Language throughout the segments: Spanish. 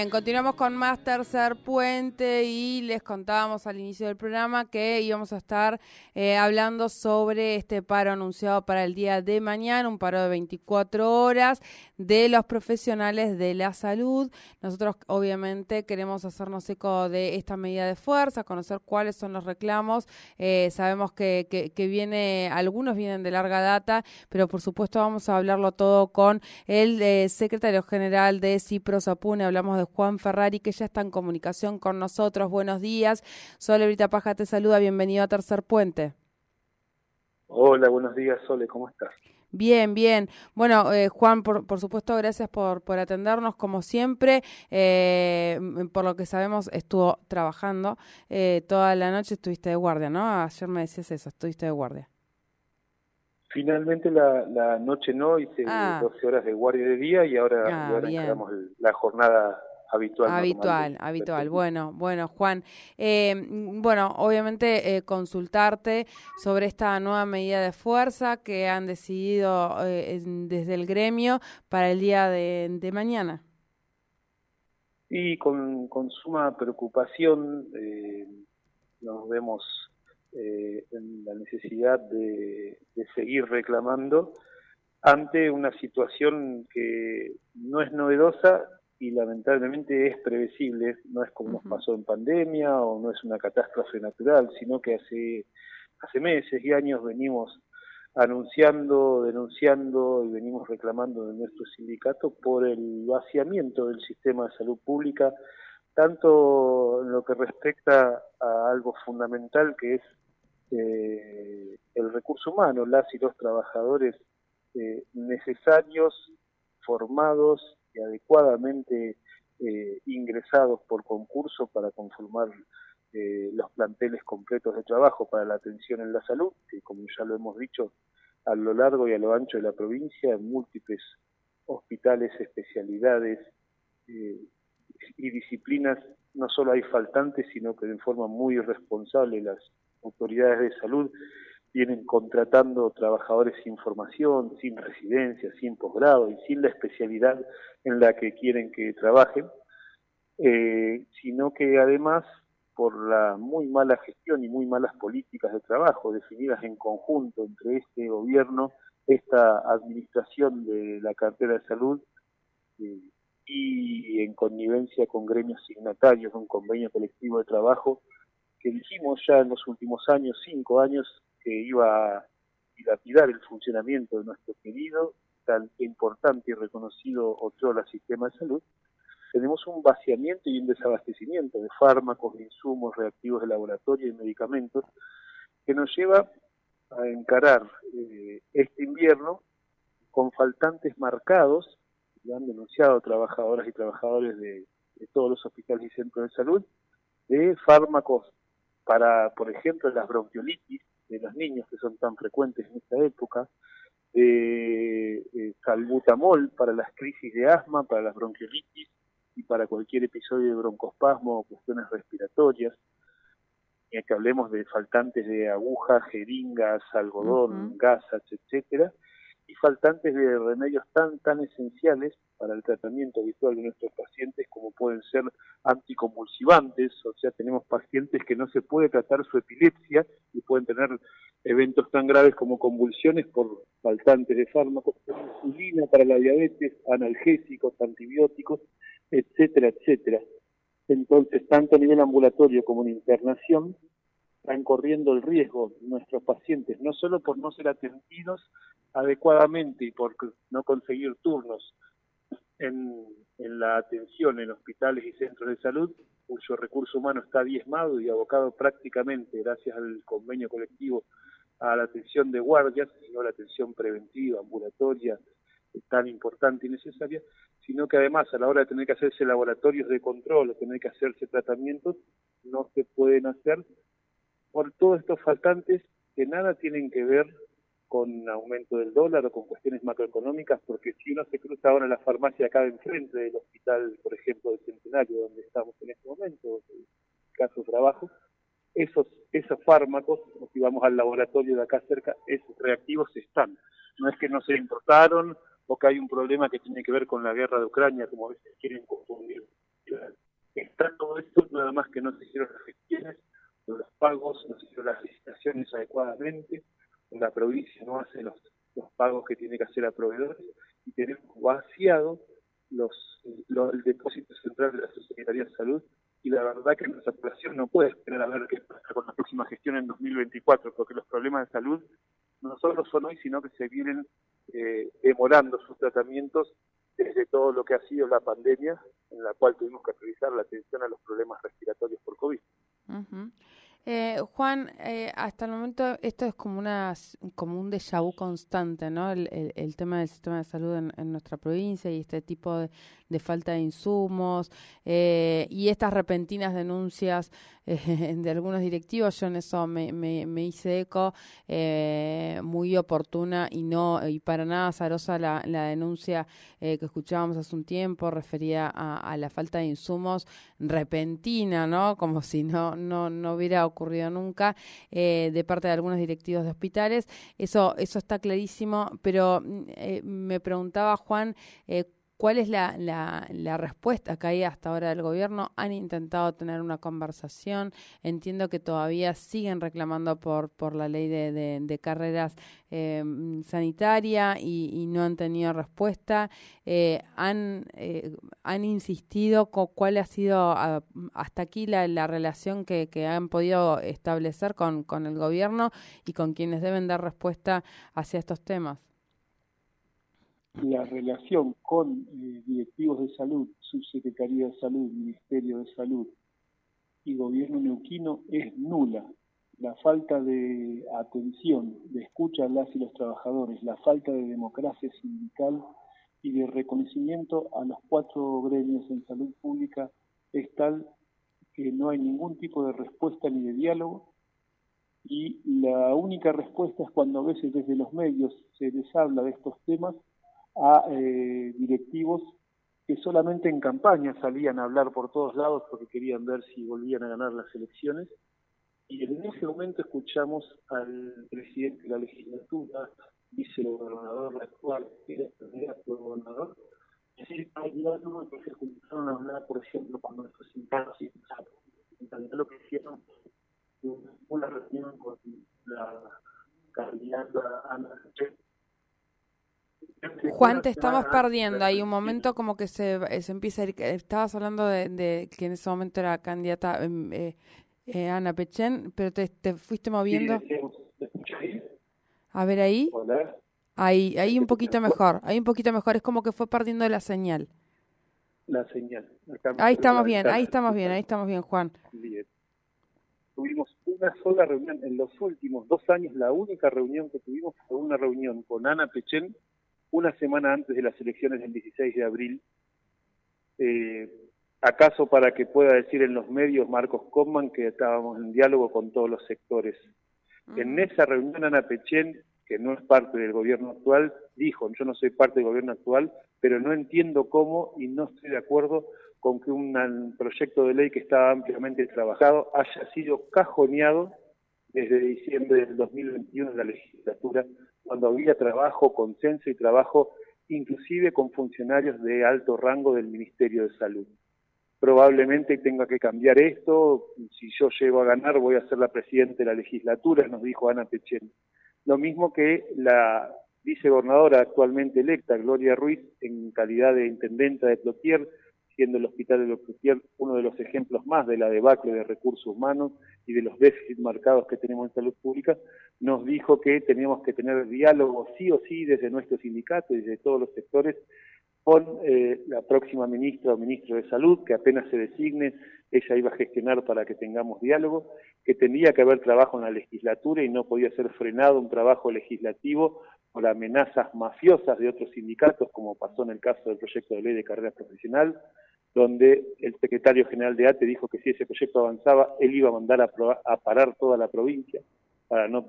Bien, continuamos con más tercer puente y les contábamos al inicio del programa que íbamos a estar eh, hablando sobre este paro anunciado para el día de mañana, un paro de 24 horas de los profesionales de la salud. Nosotros obviamente queremos hacernos eco de esta medida de fuerza, conocer cuáles son los reclamos. Eh, sabemos que, que, viene, algunos vienen de larga data, pero por supuesto vamos a hablarlo todo con el eh, secretario general de Cipro Sapune de Juan Ferrari, que ya está en comunicación con nosotros. Buenos días. Sole Brita Paja te saluda. Bienvenido a Tercer Puente. Hola, buenos días, Sole. ¿Cómo estás? Bien, bien. Bueno, eh, Juan, por, por, supuesto, gracias por, por atendernos como siempre. Eh, por lo que sabemos, estuvo trabajando eh, toda la noche, estuviste de guardia, ¿no? Ayer me decías eso, estuviste de guardia. Finalmente la, la noche no, hice 12 ah. horas de guardia de día y ahora, ah, ahora la jornada habitual. Habitual, habitual. Bueno, bueno, Juan. Eh, bueno, obviamente eh, consultarte sobre esta nueva medida de fuerza que han decidido eh, desde el gremio para el día de, de mañana. Y con, con suma preocupación eh, nos vemos eh, en la necesidad de, seguir reclamando ante una situación que no es novedosa y lamentablemente es previsible, no es como nos pasó en pandemia o no es una catástrofe natural, sino que hace, hace meses y años venimos anunciando, denunciando y venimos reclamando de nuestro sindicato por el vaciamiento del sistema de salud pública, tanto en lo que respecta a algo fundamental que es eh, el recurso humano, las y los trabajadores eh, necesarios, formados y adecuadamente eh, ingresados por concurso para conformar los planteles completos de trabajo para la atención en la salud, que como ya lo hemos dicho, a lo largo y a lo ancho de la provincia, en múltiples hospitales, especialidades y disciplinas, no solo hay faltantes, sino que de forma muy irresponsable las autoridades de salud vienen contratando trabajadores sin formación, sin residencia, sin posgrado y sin la especialidad en la que quieren que trabajen, eh, sino que además por la muy mala gestión y muy malas políticas de trabajo definidas en conjunto entre este gobierno, esta administración de la cartera de salud eh, y en connivencia con gremios signatarios un convenio colectivo de trabajo, que dijimos ya en los últimos años, cinco años, que iba a dilapidar el funcionamiento de nuestro querido, tan importante y reconocido Ochoa Sistema de Salud, tenemos un vaciamiento y un desabastecimiento de fármacos, de insumos, reactivos de laboratorio y medicamentos que nos lleva a encarar eh, este invierno con faltantes marcados, que han denunciado trabajadoras y trabajadores de todos los hospitales y centros de salud, de fármacos para, por ejemplo, las bronquiolitis de los niños que son tan frecuentes en esta época, de salbutamol para las crisis de asma, para las bronquiolitis y para cualquier episodio de broncospasmo o cuestiones respiratorias, y que hablemos de faltantes de agujas, jeringas, algodón, gasas, etcétera, y faltantes de remedios tan tan esenciales para el tratamiento habitual de nuestros pacientes como pueden ser anticonvulsivantes, o sea, tenemos pacientes que no se puede tratar su epilepsia y pueden tener eventos tan graves como convulsiones por faltantes de fármacos, insulina para la diabetes, analgésicos, antibióticos, etcétera, etcétera. Entonces, tanto a nivel ambulatorio como en internación, están corriendo el riesgo nuestros pacientes, no solo por no ser atendidos adecuadamente y por no conseguir turnos en, la atención en hospitales y centros de salud, cuyo recurso humano está diezmado y abocado prácticamente, gracias al convenio colectivo, a la atención de guardias, sino la atención preventiva, ambulatoria, tan importante y necesaria, sino que además a la hora de tener que hacerse laboratorios de control o tener que hacerse tratamientos, no se pueden hacer por todos estos faltantes que nada tienen que ver con aumento del dólar o con cuestiones macroeconómicas, porque si uno se cruza ahora en la farmacia acá enfrente del hospital, por ejemplo, del Centenario, donde estamos en este momento, el caso trabajo, esos, esos fármacos, si vamos al laboratorio de acá cerca, esos reactivos están. No es que no se importaron o que hay un problema que tiene que ver con la guerra de Ucrania, como a veces quieren confundir. Está todo esto, nada más que no se hicieron las gestiones, los pagos, no se hicieron las licitaciones adecuadamente, la provincia no hace los, pagos que tiene que hacer a proveedores y tenemos vaciado los, el depósito central de la Secretaría de Salud y la verdad que nuestra población no puede esperar a ver qué pasa con la próxima gestión en 2024, porque los problemas de salud no solo son hoy, sino que se vienen eh, demorando sus tratamientos desde todo lo que ha sido la pandemia, en la cual tuvimos que priorizar la atención a los problemas respiratorios por COVID. Mm-hmm. Eh, Juan, eh, hasta el momento esto es como una como un déjà vu constante, ¿no? El, tema del sistema de salud en, nuestra provincia y este tipo de, falta de insumos eh, y estas repentinas denuncias eh, de algunos directivos. Yo en eso me, hice eco, eh, muy oportuna y no y para nada azarosa la, la denuncia que escuchábamos hace un tiempo refería a, a, la falta de insumos repentina, ¿no? Como si no no no hubiera ocurrido nunca de parte de algunos directivos de hospitales. Eso eso está clarísimo, pero mm, me preguntaba Juan ¿Cuál es la, la, respuesta que hay hasta ahora del gobierno? Han intentado tener una conversación. Entiendo que todavía siguen reclamando por, por la ley de, de, carreras eh, sanitaria y, no han tenido respuesta. Eh, han, eh, han insistido cuál ha sido hasta aquí la, la relación que, que, han podido establecer con, con el gobierno y con quienes deben dar respuesta hacia estos temas la relación con eh, directivos de salud, subsecretaría de salud, ministerio de salud y gobierno neuquino es nula. La falta de atención, de escucha a las y los trabajadores, la falta de democracia sindical y de reconocimiento a los cuatro gremios en salud pública es tal que no hay ningún tipo de respuesta ni de diálogo y la única respuesta es cuando a veces desde los medios se les habla de estos temas a eh, directivos que solamente en campaña salían a hablar por todos lados porque querían ver si volvían a ganar las elecciones. Y en ese momento escuchamos al presidente de la legislatura, vicegobernador actual, que era candidato gobernador, decir que hay diálogo y se comenzaron a hablar, por ejemplo, cuando nuestros sindicatos y lo que hicieron una reunión con la candidata Ana Juan, te estamos perdiendo. Hay un momento como que se, se empieza a ir. Estabas hablando de, que en ese momento era candidata em, eh, eh, Ana Pechen, pero te, fuiste moviendo. A ver ahí. Ahí, ahí un poquito mejor. Ahí un poquito mejor. Es como que fue perdiendo la señal. La señal. ahí estamos bien, ahí estamos bien, ahí estamos bien, Juan. Tuvimos una sola reunión en los últimos dos años. La única reunión que tuvimos fue una reunión con Ana Pechen una semana antes de las elecciones del 16 de abril, eh, acaso para que pueda decir en los medios Marcos Coman que estábamos en diálogo con todos los sectores. En esa reunión Ana Pechen, que no es parte del gobierno actual, dijo, yo no soy parte del gobierno actual, pero no entiendo cómo y no estoy de acuerdo con que un proyecto de ley que estaba ampliamente trabajado haya sido cajoneado desde diciembre del 2021 en la legislatura cuando había trabajo, consenso y trabajo inclusive con funcionarios de alto rango del Ministerio de Salud. Probablemente tenga que cambiar esto, si yo llego a ganar voy a ser la presidenta de la legislatura, nos dijo Ana Pechen. Lo mismo que la vicegobernadora actualmente electa, Gloria Ruiz, en calidad de intendenta de Plotier, siendo el Hospital de Plotier uno de los ejemplos más de la debacle de recursos humanos y de los déficits marcados que tenemos en salud pública, nos dijo que teníamos que tener diálogo sí o sí desde nuestro sindicato y desde todos los sectores con eh, la próxima ministra o ministro de Salud, que apenas se designe, ella iba a gestionar para que tengamos diálogo, que tendría que haber trabajo en la legislatura y no podía ser frenado un trabajo legislativo por amenazas mafiosas de otros sindicatos, como pasó en el caso del proyecto de ley de carrera profesional, donde el secretario general de ATE dijo que si ese proyecto avanzaba, él iba a mandar a, parar toda la provincia. para no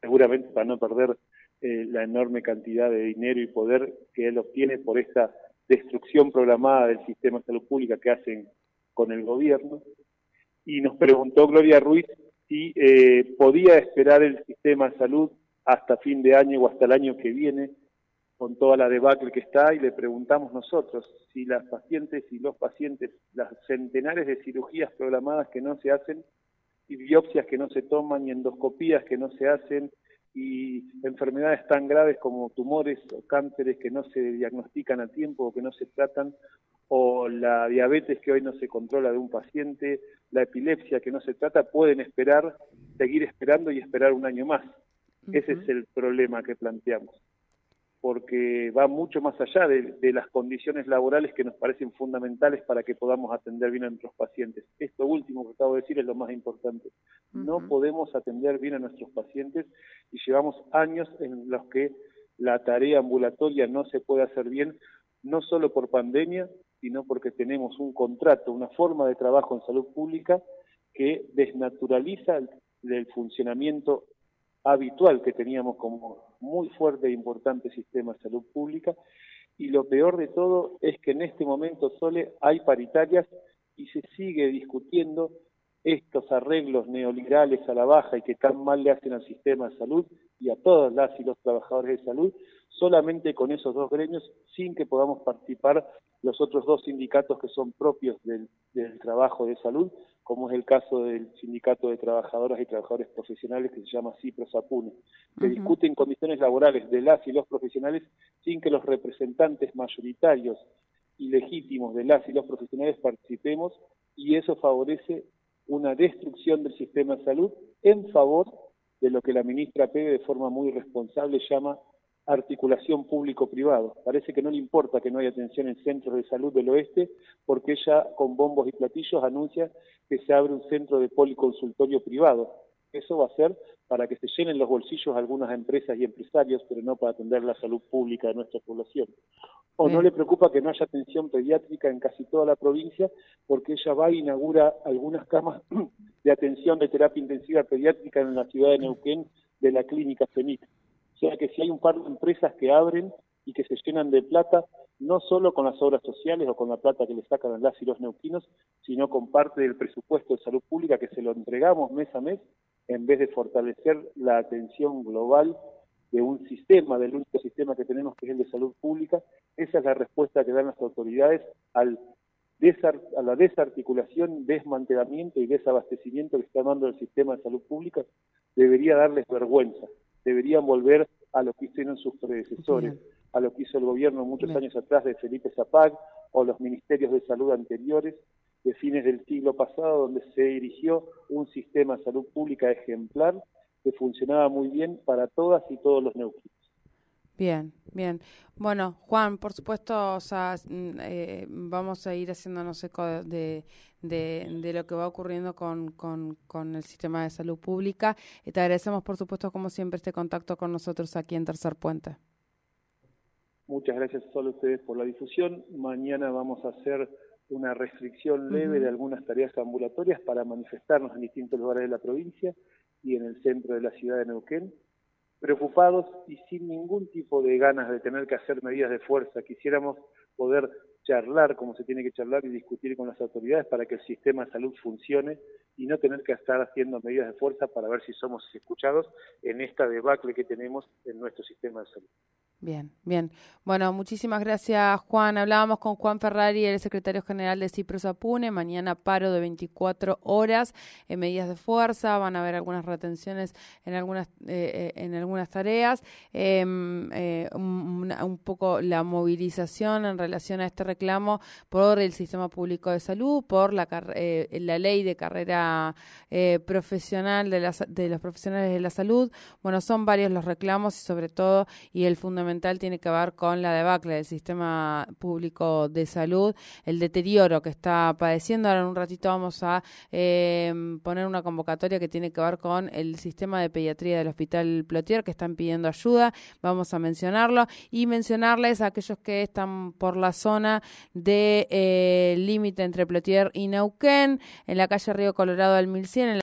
seguramente para no perder eh, la enorme cantidad de dinero y poder que él obtiene por esta destrucción programada del sistema de salud pública que hacen con el gobierno. Y nos preguntó Gloria Ruiz si eh, podía esperar el sistema de salud hasta fin de año o hasta el año que viene con toda la debacle que está y le preguntamos nosotros si las pacientes y los pacientes, las centenares de cirugías programadas que no se hacen y biopsias que no se toman y endoscopías que no se hacen y enfermedades tan graves como tumores o cánceres que no se diagnostican a tiempo o que no se tratan, o la diabetes que hoy no se controla de un paciente, la epilepsia que no se trata, pueden esperar, seguir esperando y esperar un año más. Ese es el problema que planteamos porque va mucho más allá de, las condiciones laborales que nos parecen fundamentales para que podamos atender bien a nuestros pacientes. Esto último que acabo de decir es lo más importante. No podemos atender bien a nuestros pacientes y llevamos años en los que la tarea ambulatoria no se puede hacer bien, no solo por pandemia, sino porque tenemos un contrato, una forma de trabajo en salud pública que desnaturaliza el funcionamiento habitual que teníamos como muy fuerte e importante sistema de salud pública. Y lo peor de todo es que en este momento solo hay paritarias y se sigue discutiendo estos arreglos neoliberales a la baja y que tan mal le hacen al sistema de salud y a todas las y los trabajadores de salud, solamente con esos dos gremios, sin que podamos participar los otros dos sindicatos que son propios del, del trabajo de salud, como es el caso del Sindicato de Trabajadoras y Trabajadores Profesionales que se llama CIPROS-APUNE, que discuten condiciones laborales de las y los profesionales sin que los representantes mayoritarios y legítimos de las y los profesionales participemos y eso favorece una destrucción del sistema de salud en favor de lo que la ministra Pérez de forma muy responsable llama articulación público-privado. Parece que no le importa que no haya atención en centros de salud del oeste, porque ella con bombos y platillos anuncia que se abre un centro de policonsultorio privado. Eso va a ser para que se llenen los bolsillos algunas empresas y empresarios, pero no para atender la salud pública de nuestra población. O no le preocupa que no haya atención pediátrica en casi toda la provincia, porque ella va e inaugura algunas camas de atención de terapia intensiva pediátrica en la ciudad de Neuquén de la clínica FENIC o sea que si hay un par de empresas que abren y que se llenan de plata, no solo con las obras sociales o con la plata que le sacan a las y los neuquinos, sino con parte del presupuesto de salud pública que se lo entregamos mes a mes, en vez de fortalecer la atención global de un sistema, del único sistema que tenemos que es el de salud pública, esa es la respuesta que dan las autoridades al a la desarticulación, desmantelamiento y desabastecimiento que está dando el sistema de salud pública, debería darles vergüenza deberían volver a lo que hicieron sus predecesores, a lo que hizo el gobierno muchos años atrás de Felipe Zapag o los ministerios de salud anteriores de fines del siglo pasado, donde se dirigió un sistema de salud pública ejemplar que funcionaba muy bien para todas y todos los neuquinos. Bien, bien. Bueno, Juan, por supuesto, o sea, mm, eh, vamos a ir haciéndonos eco de, de, lo que va ocurriendo con, con, con, el sistema de salud pública. Y te agradecemos, por supuesto, como siempre, este contacto con nosotros aquí en Tercer Puente. Muchas gracias a todos ustedes por la difusión. Mañana vamos a hacer una restricción leve de algunas tareas ambulatorias para manifestarnos en distintos lugares de la provincia y en el centro de la ciudad de Neuquén preocupados y sin ningún tipo de ganas de tener que hacer medidas de fuerza. Quisiéramos poder charlar como se tiene que charlar y discutir con las autoridades para que el sistema de salud funcione y no tener que estar haciendo medidas de fuerza para ver si somos escuchados en esta debacle que tenemos en nuestro sistema de salud. Bien, bien. Bueno, muchísimas gracias, Juan. Hablábamos con Juan Ferrari, el secretario general de Cipros Apune. Mañana paro de 24 horas en medidas de fuerza. Van a haber algunas retenciones en algunas, eh, eh, en algunas tareas. Em, eh, un, poco la movilización en relación a este reclamo por el sistema público de salud, por la, la ley de carrera profesional de, las, de los profesionales de la salud. Bueno, son varios los reclamos y sobre todo, y el fundamental tiene que ver con la debacle del sistema público de salud, el deterioro que está padeciendo. Ahora en un ratito vamos a em, poner una convocatoria que tiene que ver con el sistema de pediatría del Hospital Plotier, que están pidiendo ayuda. Vamos a mencionarlo y mencionarles a aquellos que están por la zona de eh, límite entre Plotier y Neuquén, en la calle Río Colorado al 1100. En